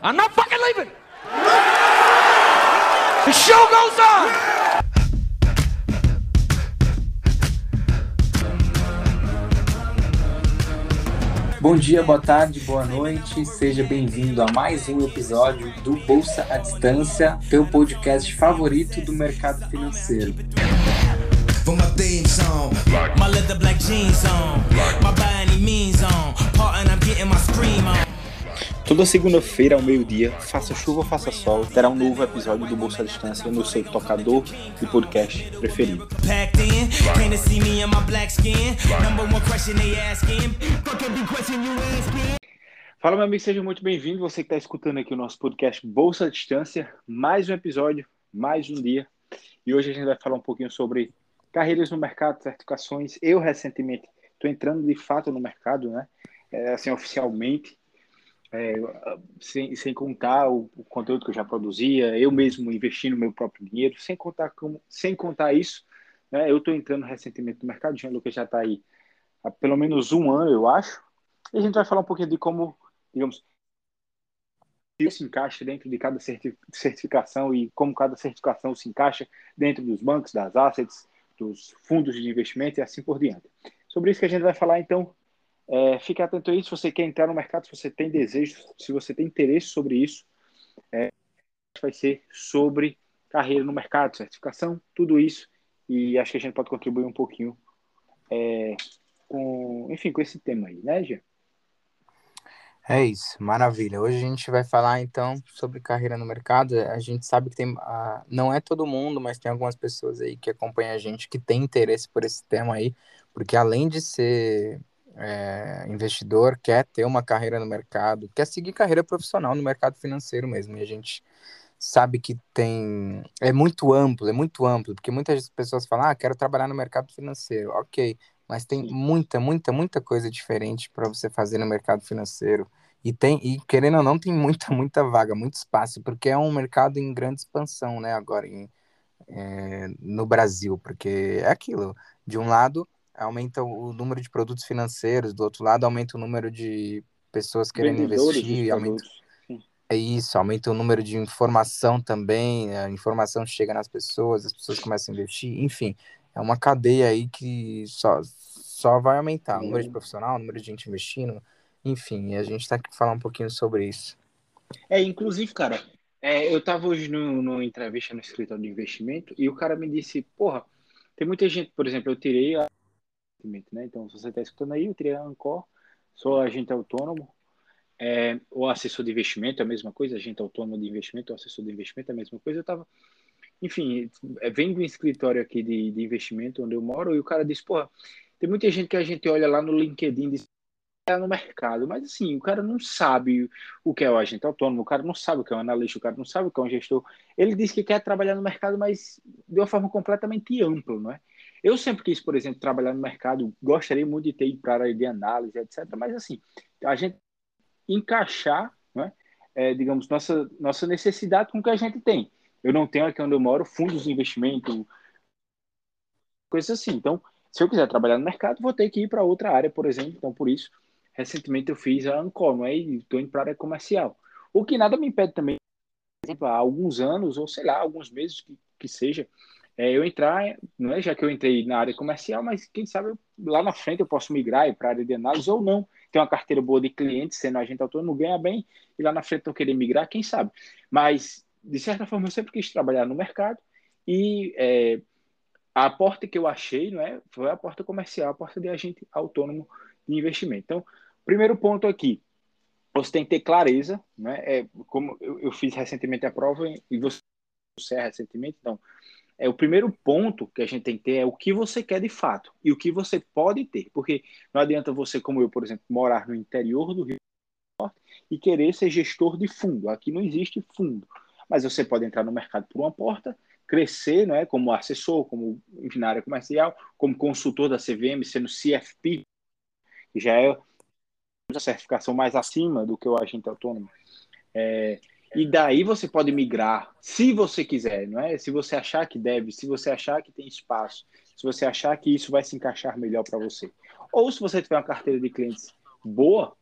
I'm not fucking leaving. The show goes on. Bom dia, boa tarde, boa noite. Seja bem-vindo a mais um episódio do Bolsa à Distância, teu podcast favorito do mercado financeiro. Toda segunda-feira ao meio-dia, faça chuva ou faça sol, terá um novo episódio do Bolsa à Distância no seu tocador de podcast preferido. Fala, meu amigo, seja muito bem-vindo. Você que está escutando aqui o nosso podcast Bolsa à Distância, mais um episódio, mais um dia. E hoje a gente vai falar um pouquinho sobre carreiras no mercado, certificações. Eu, recentemente, estou entrando de fato no mercado, né? É, assim, oficialmente é, sem, sem contar o, o, conteúdo que eu já produzia, eu mesmo investindo meu próprio dinheiro, sem contar, como, sem contar isso, né, eu estou entrando recentemente no mercado, o Lucas já está aí há pelo menos um ano, eu acho, e a gente vai falar um pouquinho de como, digamos, se encaixa dentro de cada certificação e como cada certificação se encaixa dentro dos bancos, das assets, dos fundos de investimento e assim por diante. Sobre isso que a gente vai falar, então, é, fique atento a isso. Se você quer entrar no mercado, se você tem desejo, se você tem interesse sobre isso, é, vai ser sobre carreira no mercado, certificação, tudo isso. E acho que a gente pode contribuir um pouquinho é, com, enfim, com esse tema aí, né, Gia? É isso, maravilha. Hoje a gente vai falar então sobre carreira no mercado. A gente sabe que tem, uh, não é todo mundo, mas tem algumas pessoas aí que acompanham a gente que tem interesse por esse tema aí, porque além de ser é, investidor quer ter uma carreira no mercado, quer seguir carreira profissional no mercado financeiro mesmo. E a gente sabe que tem. É muito amplo, é muito amplo, porque muitas pessoas falam, ah, quero trabalhar no mercado financeiro. Ok, mas tem muita, muita, muita coisa diferente para você fazer no mercado financeiro. E tem, e querendo ou não, tem muita, muita vaga, muito espaço, porque é um mercado em grande expansão, né, agora em, é, no Brasil, porque é aquilo. De um lado, aumenta o número de produtos financeiros, do outro lado aumenta o número de pessoas querendo investir, aumenta... É isso, aumenta o número de informação também, a informação chega nas pessoas, as pessoas começam a investir, enfim, é uma cadeia aí que só, só vai aumentar, o número de profissional, o número de gente investindo, enfim, a gente está aqui para falar um pouquinho sobre isso. É, inclusive, cara, é, eu estava hoje no, no entrevista no escritório de investimento e o cara me disse, porra, tem muita gente, por exemplo, eu tirei a né? Então, se você está escutando aí, eu tirei a Ancor, sou agente autônomo, é, ou assessor de investimento, é a mesma coisa, agente autônomo de investimento ou assessor de investimento, é a mesma coisa. Eu estava, enfim, é, vem do escritório aqui de, de investimento onde eu moro, e o cara disse, porra, tem muita gente que a gente olha lá no LinkedIn diz, é no mercado, mas assim, o cara não sabe o que é o agente autônomo, o cara não sabe o que é um analista, o cara não sabe o que é um gestor. Ele diz que quer trabalhar no mercado, mas de uma forma completamente ampla, não é? Eu sempre quis, por exemplo, trabalhar no mercado, gostaria muito de ter ido para a área de análise, etc. Mas, assim, a gente encaixar, né, é, digamos, nossa, nossa necessidade com o que a gente tem. Eu não tenho aqui onde eu moro fundos de investimento, coisas assim. Então, se eu quiser trabalhar no mercado, vou ter que ir para outra área, por exemplo. Então, por isso, recentemente eu fiz a Ancor, não é? Estou indo para a área comercial. O que nada me impede também, por exemplo, há alguns anos, ou sei lá, alguns meses que, que seja, é, eu entrar, não é já que eu entrei na área comercial, mas quem sabe eu, lá na frente eu posso migrar para a área de análise ou não. Ter uma carteira boa de clientes, sendo agente autônomo, ganha bem, e lá na frente não querer migrar, quem sabe. Mas, de certa forma, eu sempre quis trabalhar no mercado e é, a porta que eu achei não é, foi a porta comercial, a porta de agente autônomo de investimento. Então, primeiro ponto aqui, você tem que ter clareza, né? É, como eu, eu fiz recentemente a prova e você recentemente, então é o primeiro ponto que a gente tem que ter é o que você quer de fato e o que você pode ter, porque não adianta você, como eu, por exemplo, morar no interior do Rio e querer ser gestor de fundo. Aqui não existe fundo, mas você pode entrar no mercado por uma porta, crescer, não é, como assessor, como enfim, na área comercial, como consultor da CVM, sendo CFP, que já é a certificação mais acima do que o agente autônomo. É, e daí você pode migrar, se você quiser, não é? Se você achar que deve, se você achar que tem espaço, se você achar que isso vai se encaixar melhor para você. Ou se você tiver uma carteira de clientes boa,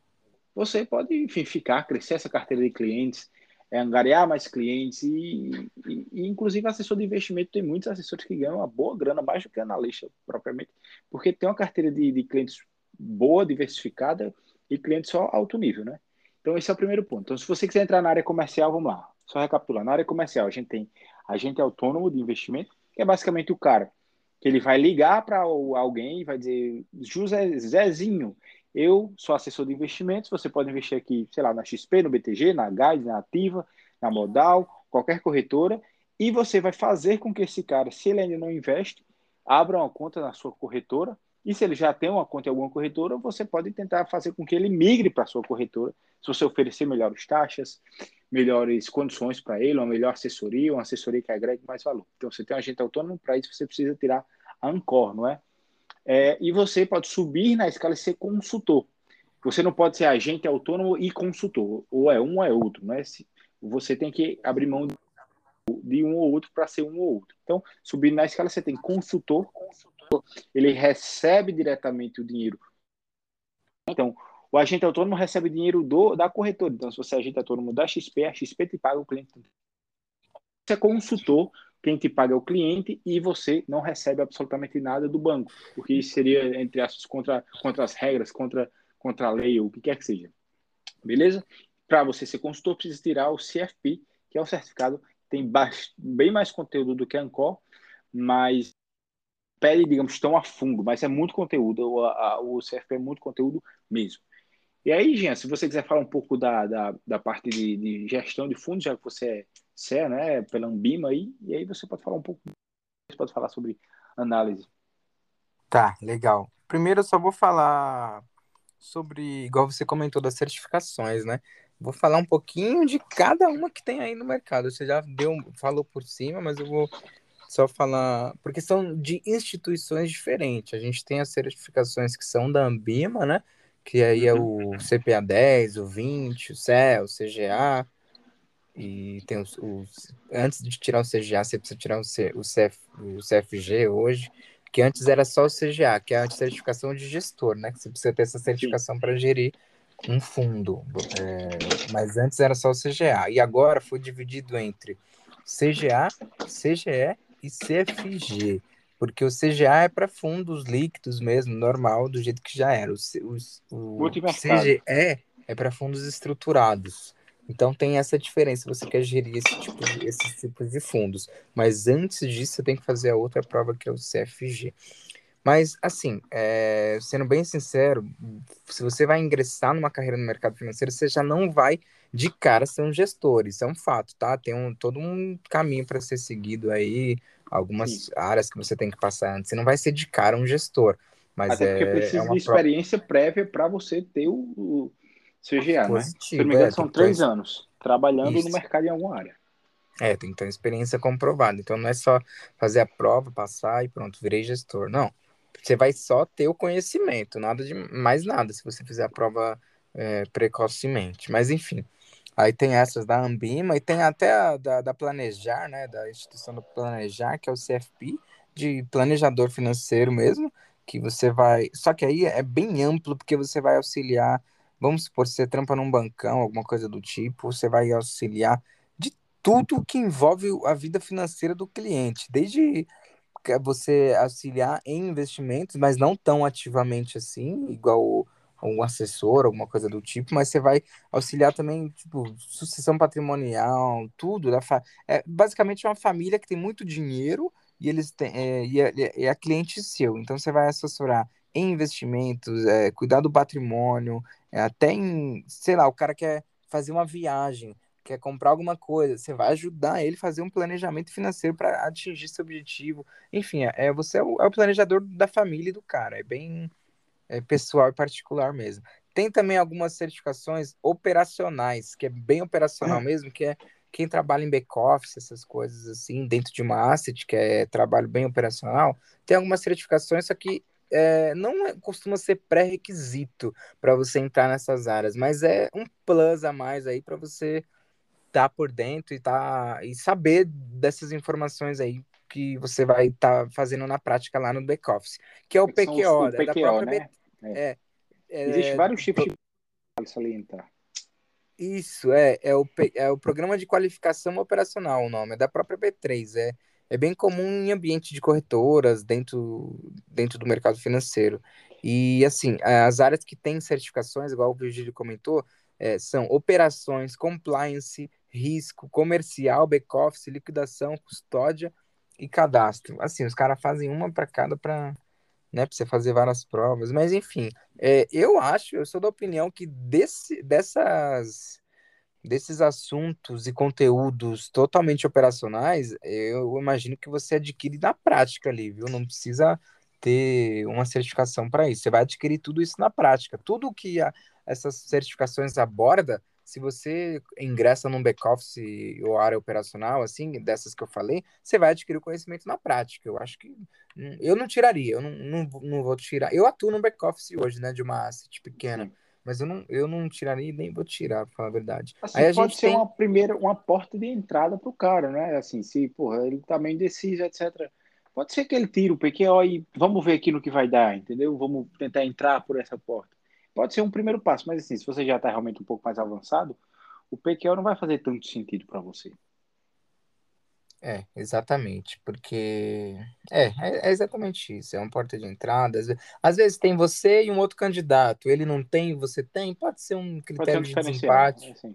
você pode, enfim, ficar, crescer essa carteira de clientes, é, angariar mais clientes e, e, e, inclusive, assessor de investimento tem muitos assessores que ganham uma boa grana, mais do que analista propriamente, porque tem uma carteira de, de clientes boa, diversificada e clientes só alto nível, né? Então, esse é o primeiro ponto. Então, se você quiser entrar na área comercial, vamos lá. Só recapitular. Na área comercial, a gente tem agente autônomo de investimento, que é basicamente o cara que ele vai ligar para alguém e vai dizer, José Zezinho, eu sou assessor de investimentos, você pode investir aqui, sei lá, na XP, no BTG, na Guide, na Ativa, na Modal, qualquer corretora, e você vai fazer com que esse cara, se ele ainda não investe, abra uma conta na sua corretora, e se ele já tem uma conta em alguma corretora, você pode tentar fazer com que ele migre para sua corretora, se você oferecer melhores taxas, melhores condições para ele, uma melhor assessoria, uma assessoria que agregue mais valor. Então, você tem um agente autônomo, para isso você precisa tirar a Ancor, não é? é? E você pode subir na escala e ser consultor. Você não pode ser agente autônomo e consultor, ou é um ou é outro, não é? Você tem que abrir mão de um ou outro para ser um ou outro. Então, subindo na escala, você tem consultor, ele recebe diretamente o dinheiro. Então, o agente autônomo recebe dinheiro do, da corretora. Então, se você é agente autônomo da XP, a XP te paga o cliente. Você é consultor, quem te paga é o cliente e você não recebe absolutamente nada do banco, porque isso seria, entre aspas, contra, contra as regras, contra, contra a lei, ou o que quer que seja. Beleza? Para você ser consultor, precisa tirar o CFP, que é o certificado tem bem mais conteúdo do que a Ancor, mas pede, digamos, tão a fundo, mas é muito conteúdo, o, a, o CFP é muito conteúdo mesmo. E aí, Jean, se você quiser falar um pouco da, da, da parte de, de, gestão de fundos, já que você é né, pela Ambima aí, e aí você pode falar um pouco, você pode falar sobre análise. Tá, legal. Primeiro eu só vou falar sobre, igual você comentou, das certificações, né? Vou falar um pouquinho de cada uma que tem aí no mercado. Você já deu, falou por cima, mas eu vou só falar, porque são de instituições diferentes. A gente tem as certificações que são da Ambima, né? que aí é o CPA 10, o 20, o CE, o CGA, e tem os, os, antes de tirar o CGA, você precisa tirar o, C, o, CF, o CFG hoje, que antes era só o CGA, que é a certificação de gestor, né? Que você precisa ter essa certificação para gerir um fundo. É, mas antes era só o CGA. E agora foi dividido entre CGA, CGE e CFG porque o CGA é para fundos líquidos mesmo, normal, do jeito que já era. O, o, o CGE é para fundos estruturados. Então tem essa diferença, você quer gerir esse tipo de, esses tipos de fundos. Mas antes disso, você tem que fazer a outra prova, que é o CFG. Mas, assim, é, sendo bem sincero, se você vai ingressar numa carreira no mercado financeiro, você já não vai de cara ser um gestor. Isso é um fato, tá? Tem um, todo um caminho para ser seguido aí algumas Sim. áreas que você tem que passar antes. Você não vai ser de cara um gestor. Mas Até porque é, precisa é de experiência pro... prévia para você ter o, o CGA, né? Se não me engano, é, são três ter... anos trabalhando Isso. no mercado em alguma área. É, tem que ter experiência comprovada. Então não é só fazer a prova, passar e pronto, virei gestor. Não. Você vai só ter o conhecimento, nada de mais nada, se você fizer a prova é, precocemente. Mas enfim. Aí tem essas da Ambima e tem até a da, da Planejar, né? Da instituição do Planejar, que é o CFP, de planejador financeiro mesmo, que você vai. Só que aí é bem amplo, porque você vai auxiliar. Vamos supor, você trampa num bancão, alguma coisa do tipo, você vai auxiliar de tudo que envolve a vida financeira do cliente, desde você auxiliar em investimentos, mas não tão ativamente assim, igual um assessor, alguma coisa do tipo, mas você vai auxiliar também, tipo, sucessão patrimonial, tudo. Da fa... É basicamente uma família que tem muito dinheiro e eles têm, é, e é, é cliente seu. Então você vai assessorar em investimentos, é, cuidar do patrimônio, é, até em, sei lá, o cara quer fazer uma viagem, quer comprar alguma coisa, você vai ajudar ele a fazer um planejamento financeiro para atingir seu objetivo. Enfim, é, é você é o, é o planejador da família e do cara. É bem é, pessoal e particular mesmo. Tem também algumas certificações operacionais, que é bem operacional mesmo, que é quem trabalha em back-office, essas coisas assim, dentro de uma asset, que é trabalho bem operacional, tem algumas certificações, só que é, não é, costuma ser pré-requisito para você entrar nessas áreas, mas é um plus a mais aí para você estar tá por dentro e, tá, e saber dessas informações aí que você vai estar tá fazendo na prática lá no back-office, que é o PQO, o PQO, né? É, é, Existem vários tipos de salientar. Isso, é, é, o, é o Programa de Qualificação Operacional, o nome, é da própria B3. É, é bem comum em ambiente de corretoras, dentro, dentro do mercado financeiro. E, assim, as áreas que têm certificações, igual o Virgílio comentou, é, são operações, compliance, risco, comercial, back-office, liquidação, custódia e cadastro. Assim, os caras fazem uma para cada para né, pra você fazer várias provas. Mas, enfim, é, eu acho, eu sou da opinião que desse, dessas, desses assuntos e conteúdos totalmente operacionais, eu imagino que você adquire na prática ali, viu? Não precisa ter uma certificação para isso. Você vai adquirir tudo isso na prática. Tudo que a, essas certificações aborda, se você ingressa num back-office ou área operacional, assim, dessas que eu falei, você vai adquirir o conhecimento na prática. Eu acho que hum, eu não tiraria, eu não, não, não vou tirar. Eu atuo no back-office hoje, né, de uma asset pequena. Mas eu não, eu não tiraria e nem vou tirar, pra falar a verdade. Assim, Aí a pode gente ser tem... uma primeira, uma porta de entrada para o cara, né? Assim, se, porra, ele também decide, etc. Pode ser que ele tire o PQO e vamos ver aqui no que vai dar, entendeu? Vamos tentar entrar por essa porta. Pode ser um primeiro passo, mas assim, se você já está realmente um pouco mais avançado, o PQO não vai fazer tanto sentido para você. É, exatamente, porque é, é, é, exatamente isso, é uma porta de entrada. Às vezes, tem você e um outro candidato, ele não tem, você tem, pode ser um critério ser um de desempate, assim.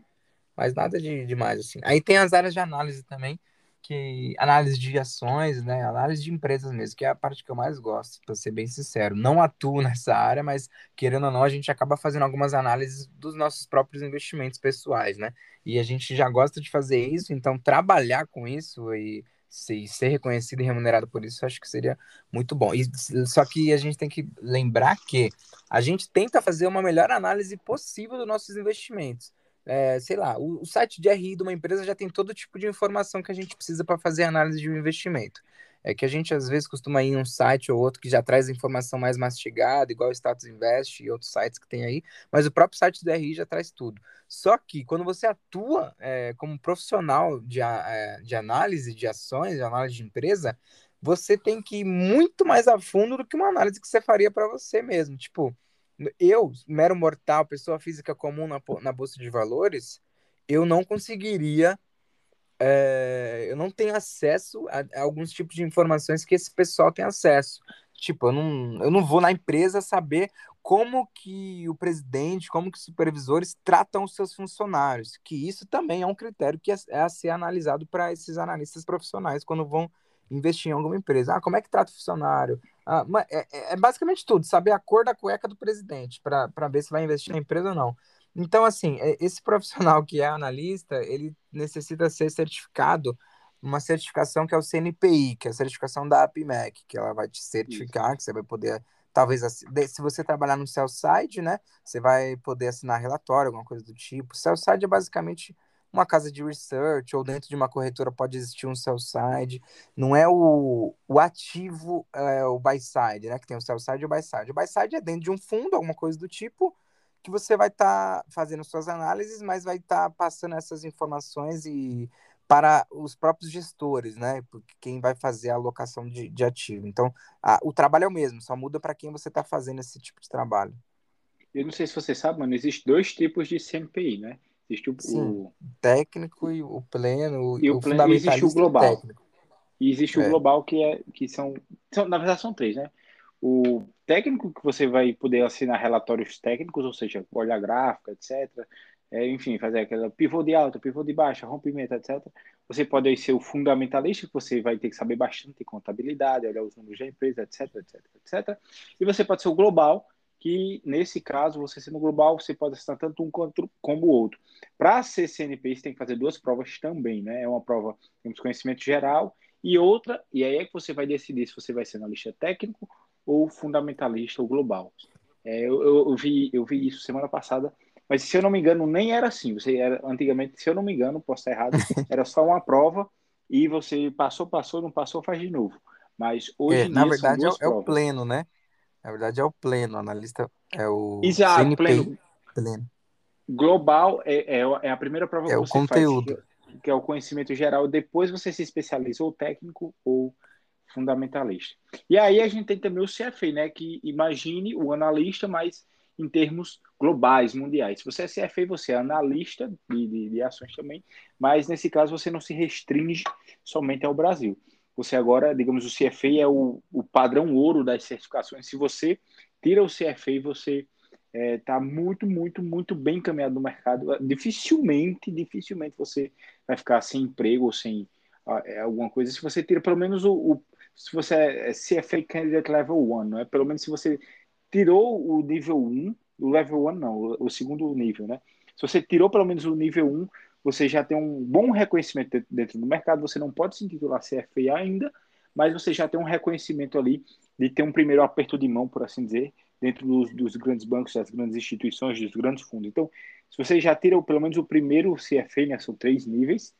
mas nada de demais assim. Aí tem as áreas de análise também, que análise de ações, né, análise de empresas mesmo, que é a parte que eu mais gosto, para ser bem sincero. Não atuo nessa área, mas querendo ou não, a gente acaba fazendo algumas análises dos nossos próprios investimentos pessoais, né? E a gente já gosta de fazer isso, então trabalhar com isso e ser reconhecido e remunerado por isso, acho que seria muito bom. E, só que a gente tem que lembrar que a gente tenta fazer uma melhor análise possível dos nossos investimentos é, sei lá, o, o, site de RI de uma empresa já tem todo tipo de informação que a gente precisa para fazer análise de um investimento. É que a gente às vezes costuma ir em um site ou outro que já traz informação mais mastigada, igual o Status Invest e outros sites que tem aí, mas o próprio site do RI já traz tudo. Só que quando você atua é, como profissional de, é, de análise de ações, de análise de empresa, você tem que ir muito mais a fundo do que uma análise que você faria para você mesmo. Tipo, eu, mero mortal, pessoa física comum na, na Bolsa de Valores, eu não conseguiria. É, eu não tenho acesso a, a, alguns tipos de informações que esse pessoal tem acesso. Tipo, eu não, eu não vou na empresa saber como que o presidente, como que os supervisores tratam os seus funcionários, que isso também é um critério que é, é a ser analisado para esses analistas profissionais quando vão investir em alguma empresa. Ah, como é que trata o funcionário? Ah, é, é, é, basicamente tudo, saber a cor da cueca do presidente, para ver se vai investir na empresa ou não. Então, assim, é, esse profissional que é analista, ele necessita ser certificado, uma certificação que é o CNPI, que é a certificação da APMEC, que ela vai te certificar, que você vai poder, talvez, se você trabalhar no sell side, né, você vai poder assinar relatório, alguma coisa do tipo. Sell side é basicamente uma casa de research ou dentro de uma corretora pode existir um sell side. Não é o, o ativo, é o buy side, né? Que tem o sell side e o buy side. O buy side é dentro de um fundo, alguma coisa do tipo, que você vai estar tá fazendo suas análises, mas vai estar tá passando essas informações e para os próprios gestores, né? Porque quem vai fazer a alocação de, de ativo. Então, a, o trabalho é o mesmo, só muda para quem você está fazendo esse tipo de trabalho. Eu não sei se você sabe, mano, existe dois tipos de CNPI, né? Existe o, Sim, o, técnico e o pleno, e o, o pleno, existe o global. Técnico. E existe é. o global que é que são, são, na verdade são três, né? O técnico que você vai poder assinar relatórios técnicos, ou seja, olhar gráfica, etc. É, enfim, fazer aquela pivô de alta, pivô de baixa, rompimento, etc. Você pode ser o fundamentalista, que você vai ter que saber bastante contabilidade, olhar os números da empresa, etc, etc, etc. E você pode ser o global, que nesse caso, você sendo global, você pode assinar tanto um quanto como o outro. Para ser CNPI, você tem que fazer duas provas também, né? É uma prova, temos conhecimento geral, e outra, e aí é que você vai decidir se você vai ser analista técnico ou fundamentalista ou global. É, eu, eu, eu, vi, eu vi isso semana passada, mas se eu não me engano, nem era assim. Você era, antigamente, se eu não me engano, posso estar errado, era só uma prova e você passou, passou, não passou, faz de novo. Mas hoje é, na verdade é, é o pleno, né? Na verdade é o pleno, analista é o Exato, CNPI, pleno. pleno. Global é, é, é, a primeira prova é que você o conteúdo. faz, que é o conhecimento geral. Depois você se especializa ou técnico ou fundamentalista. E aí a gente tem também o CFA, né? Que imagine o analista, mas em termos globais, mundiais. Se você é CFA, você é analista de, de, de, ações também, mas nesse caso você não se restringe somente ao Brasil. Você agora, digamos, o CFA é o, o padrão ouro das certificações. Se você tira o CFA, você está é, tá muito, muito, muito bem encaminhado no mercado. Dificilmente, dificilmente você vai ficar sem emprego ou sem é, alguma coisa. Se você tira pelo menos o, o se você é CFA Candidate Level 1, não é? Pelo menos se você tirou o nível 1, o level 1 não, o, o segundo nível, né? Se você tirou pelo menos o nível 1, você já tem um bom reconhecimento dentro do mercado, você não pode se intitular CFA ainda, mas você já tem um reconhecimento ali de ter um primeiro aperto de mão, por assim dizer, dentro dos, dos grandes bancos, das grandes instituições, dos grandes fundos. Então, se você já tira pelo menos o primeiro CFA, né, são três níveis,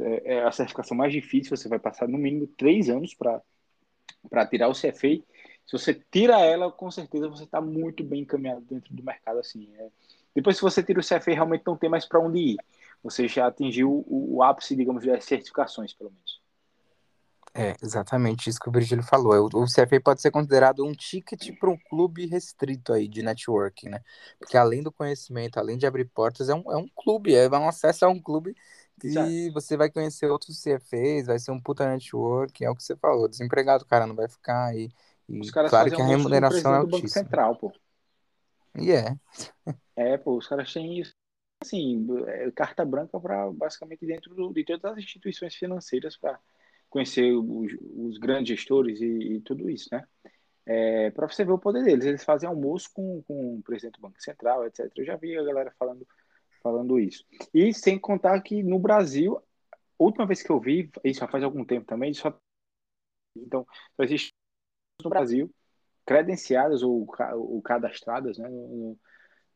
é, é a certificação mais difícil, você vai passar no mínimo três anos para tirar o CFA. Se você tira ela, com certeza você está muito bem encaminhado dentro do mercado. assim. É. Depois, se você tira o CFA, realmente não tem mais para onde ir. Você já atingiu o, o ápice, digamos, das certificações, pelo menos. É, exatamente isso que o Virgílio falou. É, o CFA pode ser considerado um ticket para um clube restrito aí de networking, né? Porque além do conhecimento, além de abrir portas, é um, é um clube, é um acesso a um clube que você vai conhecer outros CFAs, vai ser um puta network, é o que você falou. Desempregado, cara, não vai ficar aí. E os caras claro que a remuneração é altíssima. Banco Central, pô. E é. É, pô, os caras têm isso. Assim, é, carta branca para basicamente dentro do, de todas as instituições financeiras para conhecer os, os, grandes gestores e, e tudo isso, né? É, para você ver o poder deles. Eles fazem almoço com, com o presidente do Banco Central, etc. Eu já vi a galera falando, falando isso. E sem contar que no Brasil, a última vez que eu vi, isso já faz algum tempo também, só, então, só existe no Brasil credenciadas ou, ou cadastradas né, no,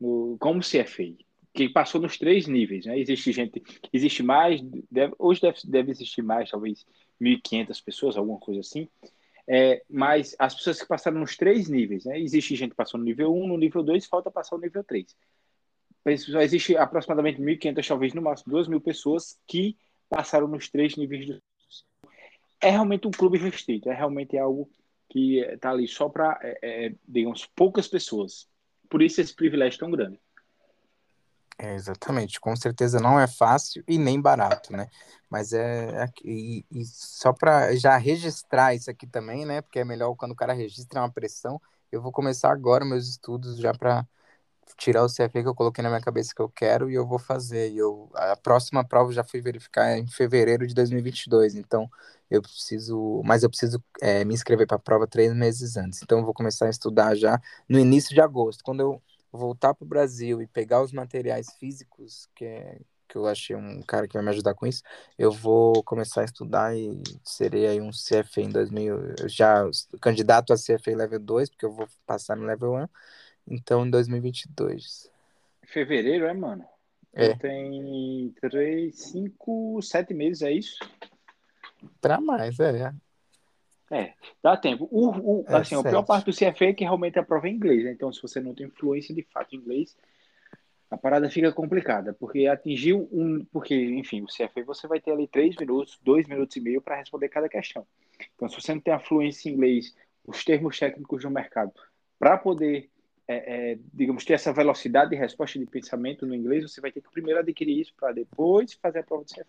no, como CFA, que passou nos três níveis. Né? Existe gente, existe mais, deve, hoje deve, deve existir mais, talvez 1.500 pessoas, alguma coisa assim. É, mas as pessoas que passaram nos três níveis, né? Existe gente que passou no nível 1, no nível 2, falta passar o nível 3. Só existe aproximadamente 1.500, talvez no máximo 2.000 pessoas que passaram nos três níveis. Do... É realmente um clube restrito, é realmente algo que está ali só para, é, é, digamos, poucas pessoas. Por isso esse privilégio tão grande. É, exatamente, com certeza não é fácil e nem barato, né? Mas é, é e, e só para já registrar isso aqui também, né? Porque é melhor quando o cara registra uma pressão. Eu vou começar agora meus estudos já para tirar o CFA que eu coloquei na minha cabeça que eu quero e eu vou fazer. Eu, a próxima prova já fui verificar em fevereiro de 2022, então eu preciso, mas eu preciso é, me inscrever para a prova três meses antes. Então eu vou começar a estudar já no início de agosto, quando eu voltar para o Brasil e pegar os materiais físicos que é, que eu achei um cara que vai me ajudar com isso, eu vou começar a estudar e serei aí um CFA em 2000, já candidato a CFA level 2, porque eu vou passar no level 1, então, em 2022. Fevereiro, é, mano? É. Tem três, cinco, sete meses, é isso? Pra mais, é. É, dá tempo. O, o é, assim, a pior parte do CFA é que realmente a prova é em inglês, né? Então, se você não tem fluência de fato em inglês, a parada fica complicada, porque atingiu um. Porque, enfim, o CFA você vai ter ali três minutos, dois minutos e meio para responder cada questão. Então, se você não tem a fluência em inglês, os termos técnicos do mercado, para poder é, é, digamos, ter essa velocidade de resposta de pensamento no inglês, você vai ter que primeiro adquirir isso para depois fazer a prova de CFA.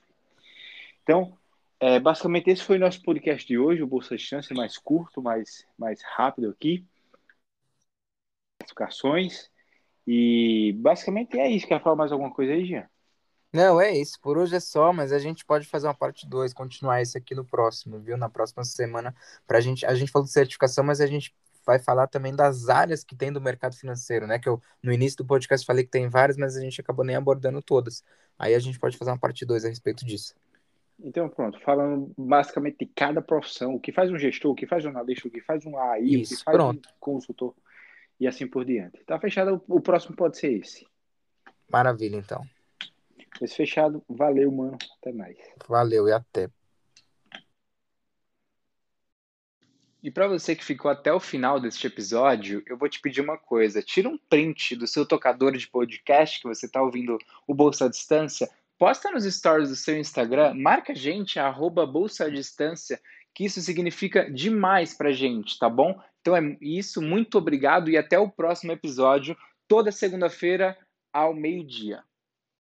Então, é, basicamente, esse foi o nosso podcast de hoje, o Bolsa Distância, mais curto, mais, mais rápido aqui. Classificações. E basicamente é isso. Quer falar mais alguma coisa aí, Jean? Não, é isso. Por hoje é só, mas a gente pode fazer uma parte 2, continuar isso aqui no próximo, viu? Na próxima semana. Pra gente, a gente falou de certificação, mas a gente vai falar também das áreas que tem do mercado financeiro, né? Que eu no início do podcast falei que tem várias, mas a gente acabou nem abordando todas. Aí a gente pode fazer uma parte 2 a respeito disso. Então, pronto, falando basicamente de cada profissão, o que faz um gestor, o que faz um analista, o que faz um AI, Isso, o que faz pronto. um consultor e assim por diante. Tá fechado, o próximo pode ser esse. Maravilha, então. Esse fechado, valeu, mano. Até mais. Valeu e até. E para você que ficou até o final deste episódio, eu vou te pedir uma coisa: tira um print do seu tocador de podcast que você está ouvindo o Bolsa à Distância, posta nos stories do seu Instagram, marca a gente, arroba Bolsa à Distância, que isso significa demais para gente, tá bom? Então é isso, muito obrigado e até o próximo episódio toda segunda-feira ao meio-dia.